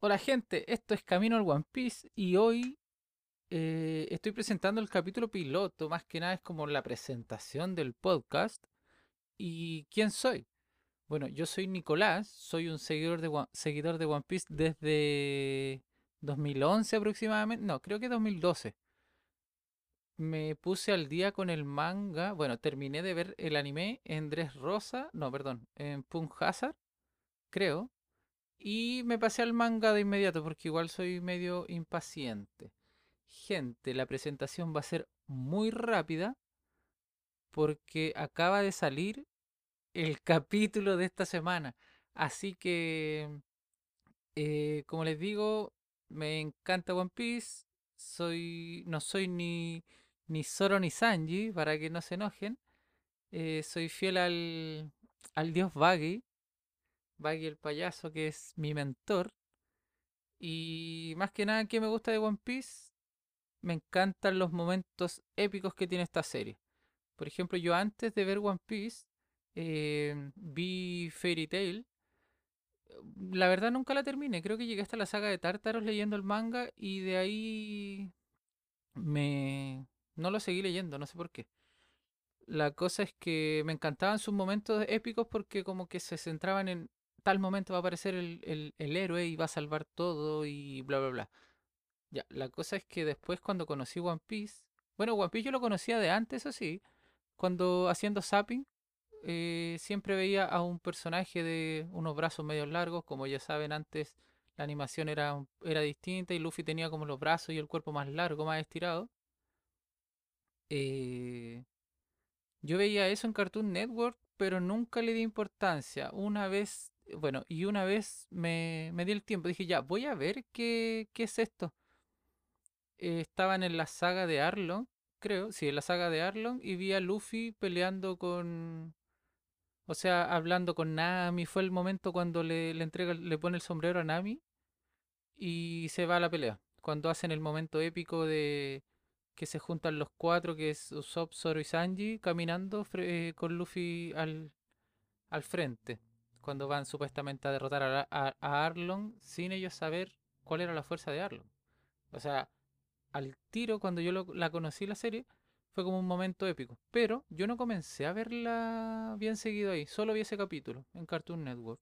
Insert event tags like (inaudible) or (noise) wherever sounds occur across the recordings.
Hola gente, esto es Camino al One Piece y hoy eh, estoy presentando el capítulo piloto, más que nada es como la presentación del podcast. ¿Y quién soy? Bueno, yo soy Nicolás, soy un seguidor de, One- Piece desde 2011 aproximadamente, no, creo que 2012. Me puse al día con el manga, bueno, terminé de ver el anime en Dressrosa, no, perdón, en Punk Hazard, creo. Y me pasé al manga de inmediato porque igual soy medio impaciente. Gente, la presentación va a ser muy rápida porque acaba de salir el (laughs) capítulo de esta semana. Así que, eh, como les digo, me encanta One Piece. Soy, no soy ni, ni Zoro ni Sanji, para que no se enojen. Eh, soy fiel al, al dios Baggy, Baggy el payaso, que es mi mentor. Y más que nada, ¿qué me gusta de One Piece? Me encantan los momentos épicos que tiene esta serie. Por ejemplo, yo antes de ver One Piece, eh, vi Fairy Tail. La verdad nunca la terminé, creo que llegué hasta la saga de Tártaros leyendo el manga y de ahí me... no lo seguí leyendo, no sé por qué. La cosa es que me encantaban sus momentos épicos porque como que se centraban en tal momento va a aparecer el, héroe y va a salvar todo y bla bla bla. Ya, la cosa es que después cuando conocí One Piece, bueno, One Piece yo lo conocía de antes, eso sí, cuando haciendo zapping, eh, siempre veía a un personaje de unos brazos medio largos, como ya saben antes la animación era, era distinta y Luffy tenía como los brazos y el cuerpo más largo, más estirado. Eh, yo veía eso en Cartoon Network, pero nunca le di importancia. Una vez, bueno, y una vez me, me di el tiempo, dije ya, voy a ver qué, qué es esto. eh, estaban en la saga de Arlong, creo, sí, en la saga de Arlong, y vi a Luffy peleando con, o sea, hablando con Nami. Fue el momento cuando le, le entrega, le pone el sombrero a Nami y se va a la pelea. Cuando hacen el momento épico de que se juntan los cuatro, que es Usopp, Zoro y Sanji, caminando eh, con Luffy al, al frente. Cuando van supuestamente a derrotar a, a- a Arlong sin ellos saber cuál era la fuerza de Arlong. O sea, al tiro cuando yo la conocí la serie, fue como un momento épico. Pero yo no comencé a verla bien seguido ahí, solo vi ese capítulo en Cartoon Network.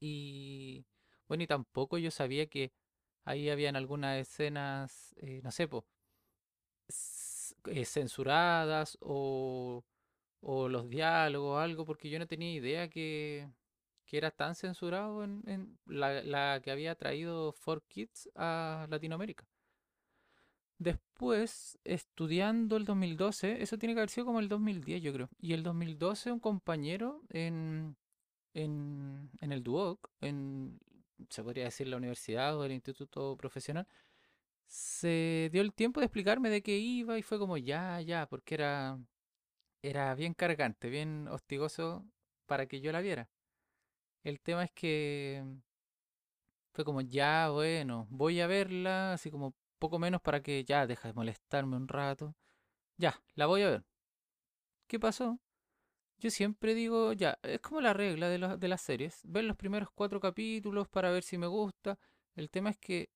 Y bueno, y tampoco yo sabía que ahí habían algunas escenas, eh, no sé, po, eh, censuradas o, o los diálogos, algo, porque yo no tenía idea que, que era tan censurado en, en la, la que había traído 4Kids a Latinoamérica. Después, estudiando el 2012, eso tiene que haber sido como el 2010, yo creo. Y el 2012, un compañero en, en, en el Duoc, en, se podría decir la universidad o el instituto profesional, se dio el tiempo de explicarme de qué iba y fue como ya, ya, porque era, era bien cargante, bien hostigoso para que yo la viera. El tema es que fue como ya, bueno, voy a verla, así como poco menos para que ya deja de molestarme un rato. Ya, la voy a ver. ¿Qué pasó? Yo siempre digo, ya, es como la regla de, de las series, ver los primeros cuatro capítulos para ver si me gusta. El tema es que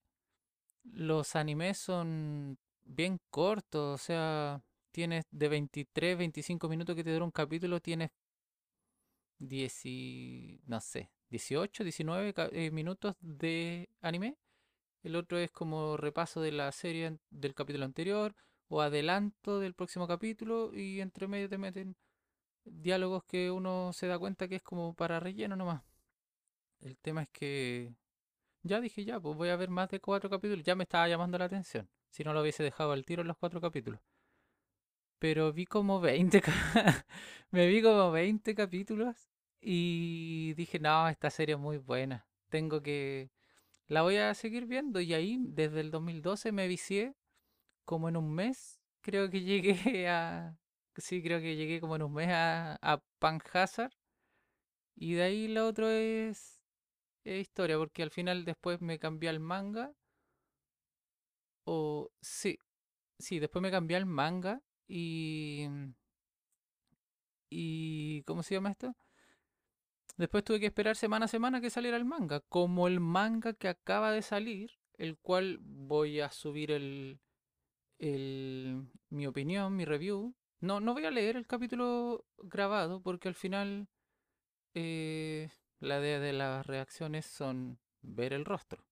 los animes son bien cortos, o sea, tienes de 23, 25 minutos que te dura un capítulo, tienes 10 y, no sé, 18, 19 ca- eh, minutos de anime. El otro es como repaso de la serie del capítulo anterior o adelanto del próximo capítulo y entre medio te meten diálogos que uno se da cuenta que es como para relleno nomás. El tema es que ya dije ya, pues voy a ver más de cuatro capítulos. Ya me estaba llamando la atención. Si no lo hubiese dejado al tiro en los cuatro capítulos. Pero vi como 20 ca- (laughs) me vi como 20 capítulos y dije, no, esta serie es muy buena. Tengo que... La voy a seguir viendo y ahí desde el 2012 me vicié como en un mes. Creo que llegué a... Sí, creo que llegué como en un mes a, a Panhazard. Y de ahí lo otro es, es historia, porque al final después me cambié al manga. O sí, sí, después me cambié al manga y... y ¿Cómo se llama esto? Después tuve que esperar semana a semana que saliera el manga, como el manga que acaba de salir, el cual voy a subir el, el- mi opinión, mi review. No, no voy a leer el capítulo grabado porque al final eh, la idea de las reacciones son ver el rostro.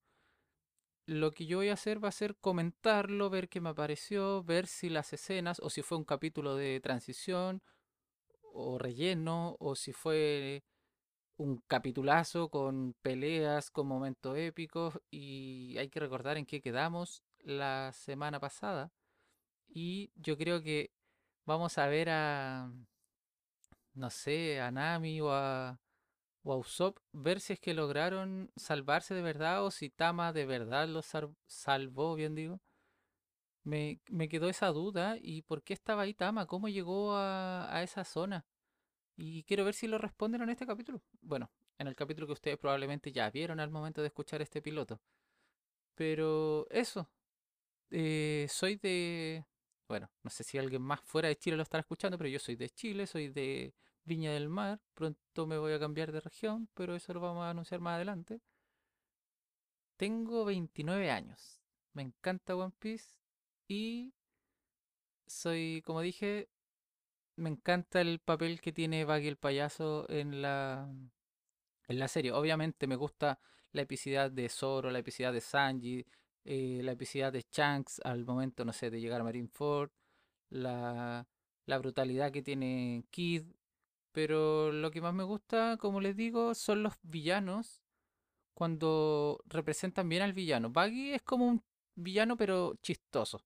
Lo que yo voy a hacer va a ser comentarlo, ver qué me pareció, ver si las escenas o si fue un capítulo de transición o relleno o si fue un capitulazo con peleas, con momentos épicos y hay que recordar en qué quedamos la semana pasada. Y yo creo que vamos a ver a, no sé, a Nami o a, Usopp, ver si es que lograron salvarse de verdad o si Tama de verdad los sal- salvó, bien digo. Me, me quedó esa duda y por qué estaba ahí Tama, cómo llegó a, a esa zona. Y quiero ver si lo responden en este capítulo. Bueno, en el capítulo que ustedes probablemente ya vieron al momento de escuchar este piloto. Pero eso, eh, soy de... Bueno, no sé si alguien más fuera de Chile lo estará escuchando, pero yo soy de Chile, soy de Viña del Mar. Pronto me voy a cambiar de región, pero eso lo vamos a anunciar más adelante. Tengo 29 años. Me encanta One Piece y soy, como dije, me encanta el papel que tiene Baggy el payaso en la, en la serie. Obviamente me gusta la epicidad de Zoro, la epicidad de Sanji, eh, la epicidad de Shanks al momento, no sé, de llegar a Marineford, la, la brutalidad que tiene Kid. Pero lo que más me gusta, como les digo, son los villanos cuando representan bien al villano. Baggy es como un villano pero chistoso.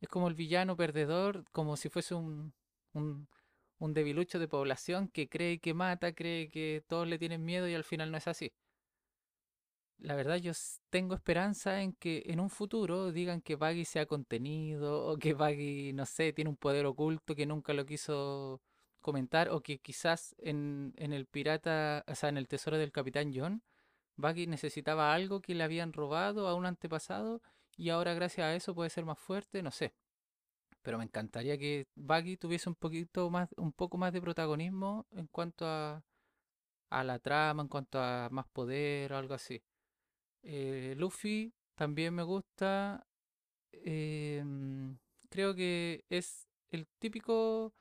Es como el villano perdedor, como si fuese un, un, debilucho de población que cree que mata, cree que todos le tienen miedo y al final no es así. La verdad yo tengo esperanza en que en un futuro digan que Baggy sea contenido o que Baggy, no sé, tiene un poder oculto que nunca lo quiso comentar o que quizás en, en el pirata, o sea, en el tesoro del Capitán John, Baggy necesitaba algo que le habían robado a un antepasado y ahora gracias a eso puede ser más fuerte, no sé. Pero me encantaría que Baggy tuviese un poquito más, un poco más de protagonismo en cuanto a, a la trama, en cuanto a más poder o algo así. Eh, Luffy también me gusta. mm, creo que es el típico,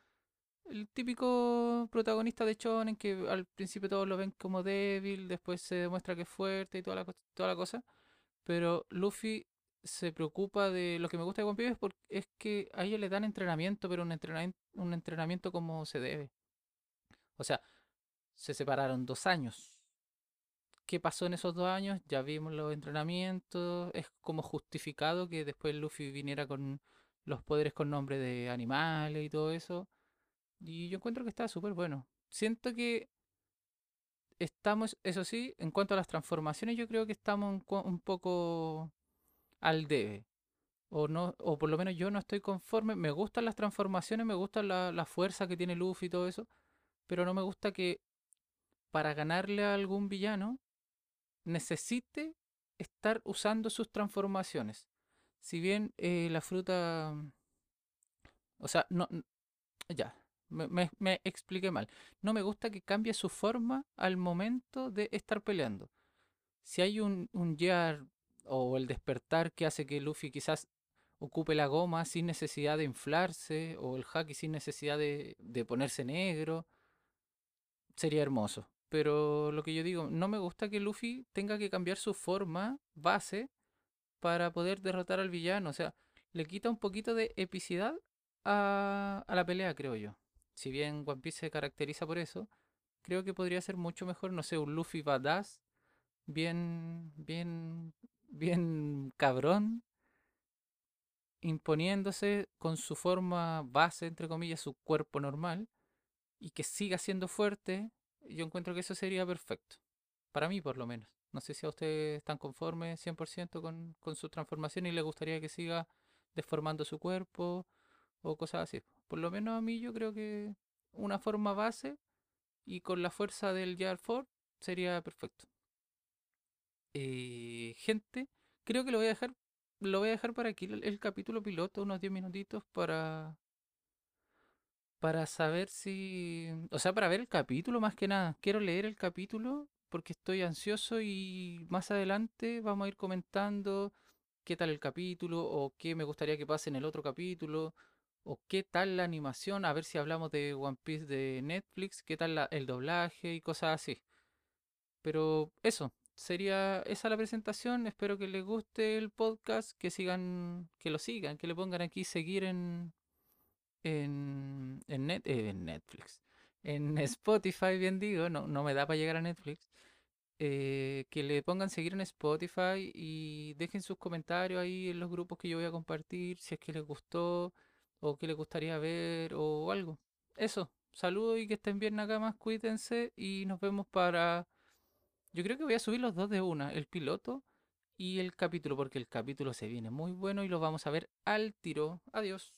el típico protagonista de Shonen que al principio todos lo ven como débil, después se demuestra que es fuerte y toda la, toda la cosa. Pero Luffy se preocupa de lo que me gusta de One Piece es, porque, es que a ellos le dan entrenamiento, pero un entrenamiento, un entrenamiento como se debe. O sea, se separaron dos años. ¿Qué pasó en esos dos años? Ya vimos los entrenamientos. Es como justificado que después Luffy viniera con los poderes con nombre de animales y todo eso. Y yo encuentro que está súper bueno. Siento que estamos, eso sí, en cuanto a las transformaciones, yo creo que estamos un, poco al debe. O no, o por lo menos yo no estoy conforme. Me gustan las transformaciones, me gusta la, la fuerza que tiene Luffy y todo eso. Pero no me gusta que para ganarle a algún villano necesite estar usando sus transformaciones. Si bien eh, la fruta, o sea, no, ya, me, me- expliqué mal. No me gusta que cambie su forma al momento de estar peleando. Si hay un, un Gear o el despertar que hace que Luffy quizás ocupe la goma sin necesidad de inflarse, o el haki sin necesidad de, de ponerse negro, sería hermoso. Pero lo que yo digo, no me gusta que Luffy tenga que cambiar su forma base para poder derrotar al villano. O sea, le quita un poquito de epicidad a, a la pelea, creo yo. Si bien One Piece se caracteriza por eso, creo que podría ser mucho mejor, no sé, un Luffy badass, bien, bien, (laughs) bien cabrón, imponiéndose con su forma base, entre comillas, su cuerpo normal, y que siga siendo fuerte. Yo encuentro que eso sería perfecto. Para mí, por lo menos. No sé si a ustedes están conformes 100% con, con su transformación y les gustaría que siga deformando su cuerpo o cosas así. Por lo menos a mí yo creo que una forma base y con la fuerza del Jar 4 sería perfecto. Eh, gente, creo que lo voy a dejar lo voy a dejar para aquí el, el capítulo piloto, unos 10 minutitos para para saber si... O sea, para ver el capítulo más que nada. Quiero leer el capítulo porque estoy ansioso y más adelante vamos a ir comentando qué tal el capítulo o qué me gustaría que pase en el otro capítulo o qué tal la animación, a ver si hablamos de One Piece de Netflix, qué tal el doblaje y cosas así. Pero eso, sería esa la presentación. Espero que les guste el podcast, que sigan, que lo sigan, que le pongan aquí seguir en, en, en, eh, Netflix. En (laughs) Spotify, bien digo, no, no me da para llegar a Netflix. eh, que le pongan seguir en Spotify y dejen sus comentarios ahí en los grupos que yo voy a compartir, si es que les gustó o que les gustaría ver o algo. Eso, saludos y que estén bien acá más, cuídense y nos vemos para... Yo creo que voy a subir los dos de una, el piloto y el capítulo, porque el capítulo se viene muy bueno y lo vamos a ver al tiro. Adiós.